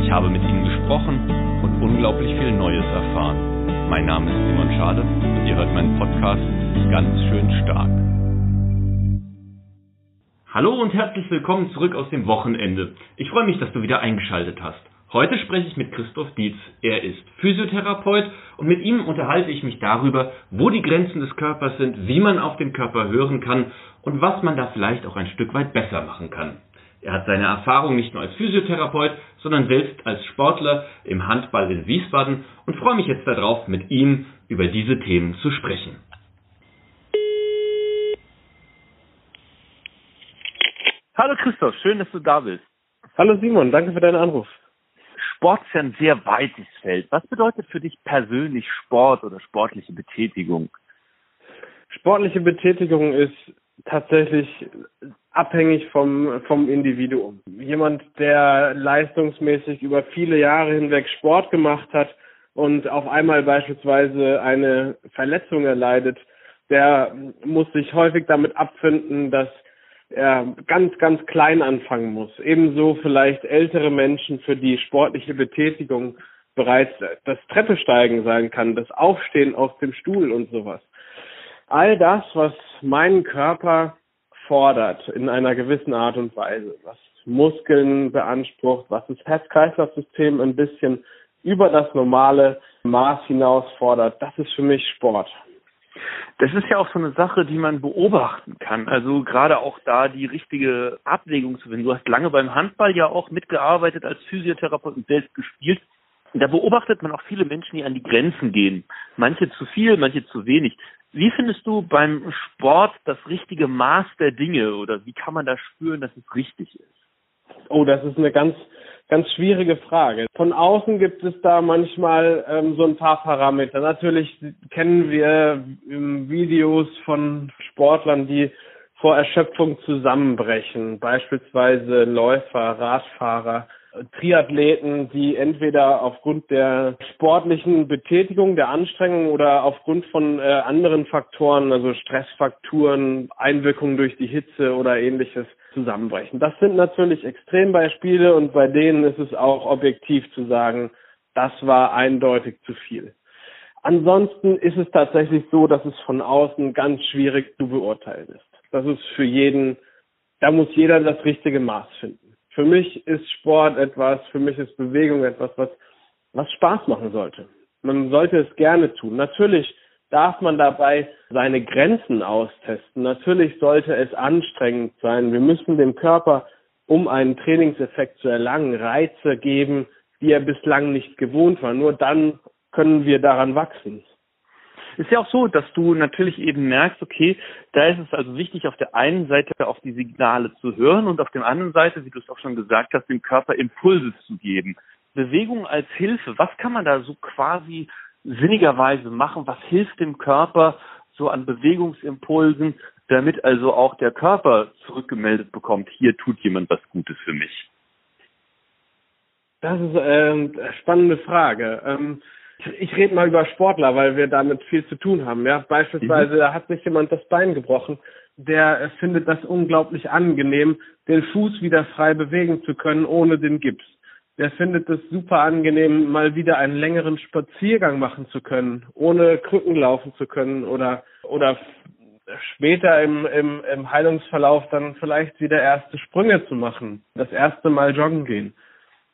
Ich habe mit ihnen gesprochen und unglaublich viel Neues erfahren. Mein Name ist Simon Schade und ihr hört meinen Podcast ganz schön stark. Hallo und herzlich willkommen zurück aus dem Wochenende. Ich freue mich, dass du wieder eingeschaltet hast. Heute spreche ich mit Christoph Dietz. Er ist Physiotherapeut und mit ihm unterhalte ich mich darüber, wo die Grenzen des Körpers sind, wie man auf den Körper hören kann und was man da vielleicht auch ein Stück weit besser machen kann. Er hat seine Erfahrung nicht nur als Physiotherapeut, sondern selbst als Sportler im Handball in Wiesbaden und freue mich jetzt darauf, mit ihm über diese Themen zu sprechen. Hallo Christoph, schön, dass du da bist. Hallo Simon, danke für deinen Anruf. Sport ist ja ein sehr weites Feld. Was bedeutet für dich persönlich Sport oder sportliche Betätigung? Sportliche Betätigung ist tatsächlich abhängig vom, vom Individuum. Jemand, der leistungsmäßig über viele Jahre hinweg Sport gemacht hat und auf einmal beispielsweise eine Verletzung erleidet, der muss sich häufig damit abfinden, dass er ganz, ganz klein anfangen muss. Ebenso vielleicht ältere Menschen, für die sportliche Betätigung bereits das Treppesteigen sein kann, das Aufstehen aus dem Stuhl und sowas. All das, was meinen Körper fordert in einer gewissen Art und Weise, was Muskeln beansprucht, was das Herz-Kreislauf-System ein bisschen über das normale Maß hinaus fordert, das ist für mich Sport. Das ist ja auch so eine Sache, die man beobachten kann. Also gerade auch da die richtige Abwägung zu finden. Du hast lange beim Handball ja auch mitgearbeitet als Physiotherapeut und selbst gespielt. Da beobachtet man auch viele Menschen, die an die Grenzen gehen. Manche zu viel, manche zu wenig. Wie findest du beim Sport das richtige Maß der Dinge oder wie kann man da spüren, dass es richtig ist? Oh, das ist eine ganz, ganz schwierige Frage. Von außen gibt es da manchmal ähm, so ein paar Parameter. Natürlich kennen wir ähm, Videos von Sportlern, die vor Erschöpfung zusammenbrechen, beispielsweise Läufer, Radfahrer, Triathleten, die entweder aufgrund der sportlichen Betätigung, der Anstrengung oder aufgrund von äh, anderen Faktoren, also Stressfaktoren, Einwirkungen durch die Hitze oder ähnliches zusammenbrechen. Das sind natürlich Extrembeispiele und bei denen ist es auch objektiv zu sagen, das war eindeutig zu viel. Ansonsten ist es tatsächlich so, dass es von außen ganz schwierig zu beurteilen ist. Das ist für jeden, da muss jeder das richtige Maß finden. Für mich ist Sport etwas, für mich ist Bewegung etwas, was, was Spaß machen sollte. Man sollte es gerne tun. Natürlich darf man dabei seine Grenzen austesten. Natürlich sollte es anstrengend sein. Wir müssen dem Körper, um einen Trainingseffekt zu erlangen, Reize geben, die er bislang nicht gewohnt war. Nur dann können wir daran wachsen ist ja auch so, dass du natürlich eben merkst, okay, da ist es also wichtig, auf der einen Seite auf die Signale zu hören und auf der anderen Seite, wie du es auch schon gesagt hast, dem Körper Impulse zu geben. Bewegung als Hilfe, was kann man da so quasi sinnigerweise machen? Was hilft dem Körper so an Bewegungsimpulsen, damit also auch der Körper zurückgemeldet bekommt, hier tut jemand was Gutes für mich? Das ist äh, eine spannende Frage. Ähm, ich rede mal über Sportler, weil wir damit viel zu tun haben. Ja, beispielsweise, mhm. da hat sich jemand das Bein gebrochen. Der findet das unglaublich angenehm, den Fuß wieder frei bewegen zu können, ohne den Gips. Der findet es super angenehm, mal wieder einen längeren Spaziergang machen zu können, ohne Krücken laufen zu können oder, oder später im, im, im Heilungsverlauf dann vielleicht wieder erste Sprünge zu machen, das erste Mal joggen gehen.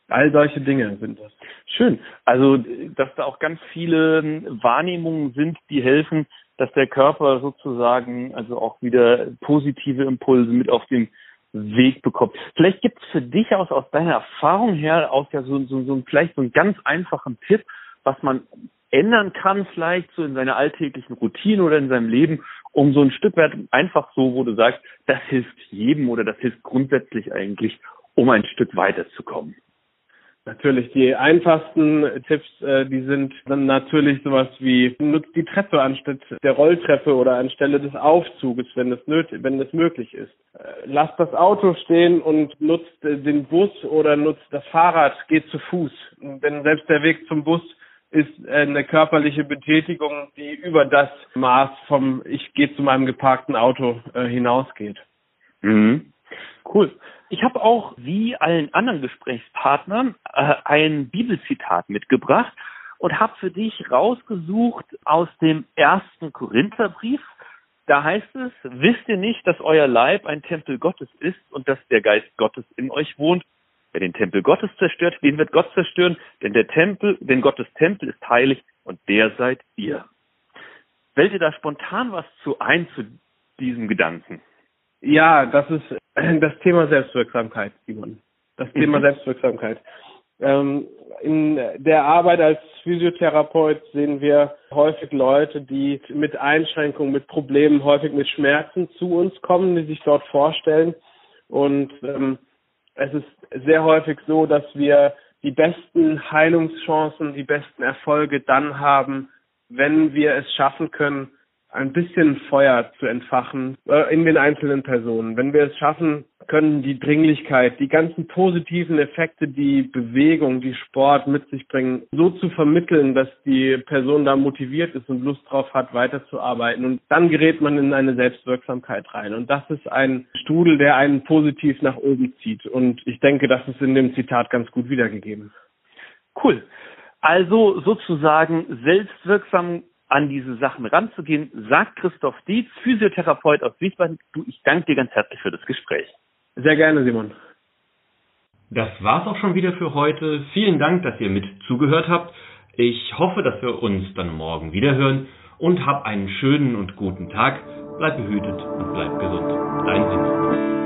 All solche Dinge sind das. Schön. Also, dass da auch ganz viele Wahrnehmungen sind, die helfen, dass der Körper sozusagen also auch wieder positive Impulse mit auf den Weg bekommt. Vielleicht gibt es für dich aus, aus deiner Erfahrung her aus ja so, so, so vielleicht so einen ganz einfachen Tipp, was man ändern kann, vielleicht so in seiner alltäglichen Routine oder in seinem Leben, um so ein Stück weit einfach so, wo du sagst, das hilft jedem oder das hilft grundsätzlich eigentlich, um ein Stück weiterzukommen. Natürlich, die einfachsten Tipps, äh, die sind dann natürlich sowas wie nutzt die Treppe anstatt der Rolltreppe oder anstelle des Aufzuges, wenn es nötig, wenn es möglich ist. Äh, lasst das Auto stehen und nutzt äh, den Bus oder nutzt das Fahrrad, geht zu Fuß. Denn selbst der Weg zum Bus ist eine körperliche Betätigung, die über das Maß vom Ich gehe zu meinem geparkten Auto äh, hinausgeht. Mhm. Cool. Ich habe auch, wie allen anderen Gesprächspartnern, äh, ein Bibelzitat mitgebracht und habe für dich rausgesucht aus dem ersten Korintherbrief. Da heißt es, wisst ihr nicht, dass euer Leib ein Tempel Gottes ist und dass der Geist Gottes in euch wohnt? Wer den Tempel Gottes zerstört, den wird Gott zerstören, denn der Tempel, denn Gottes Tempel ist heilig und der seid ihr. Fällt dir da spontan was zu ein zu diesem Gedanken? Ja, das ist das Thema Selbstwirksamkeit, Simon. Das Thema mhm. Selbstwirksamkeit. Ähm, in der Arbeit als Physiotherapeut sehen wir häufig Leute, die mit Einschränkungen, mit Problemen, häufig mit Schmerzen zu uns kommen, die sich dort vorstellen. Und ähm, es ist sehr häufig so, dass wir die besten Heilungschancen, die besten Erfolge dann haben, wenn wir es schaffen können, ein bisschen Feuer zu entfachen äh, in den einzelnen Personen. Wenn wir es schaffen können, die Dringlichkeit, die ganzen positiven Effekte, die Bewegung, die Sport mit sich bringen, so zu vermitteln, dass die Person da motiviert ist und Lust drauf hat, weiterzuarbeiten. Und dann gerät man in eine Selbstwirksamkeit rein. Und das ist ein Strudel, der einen positiv nach oben zieht. Und ich denke, das ist in dem Zitat ganz gut wiedergegeben. Cool. Also sozusagen selbstwirksam an diese Sachen ranzugehen, sagt Christoph Dietz, Physiotherapeut aus Wiesbaden. Du, ich danke dir ganz herzlich für das Gespräch. Sehr gerne, Simon. Das war's auch schon wieder für heute. Vielen Dank, dass ihr mit zugehört habt. Ich hoffe, dass wir uns dann morgen wieder hören und hab einen schönen und guten Tag. Bleib behütet und bleib gesund. Dein Simon.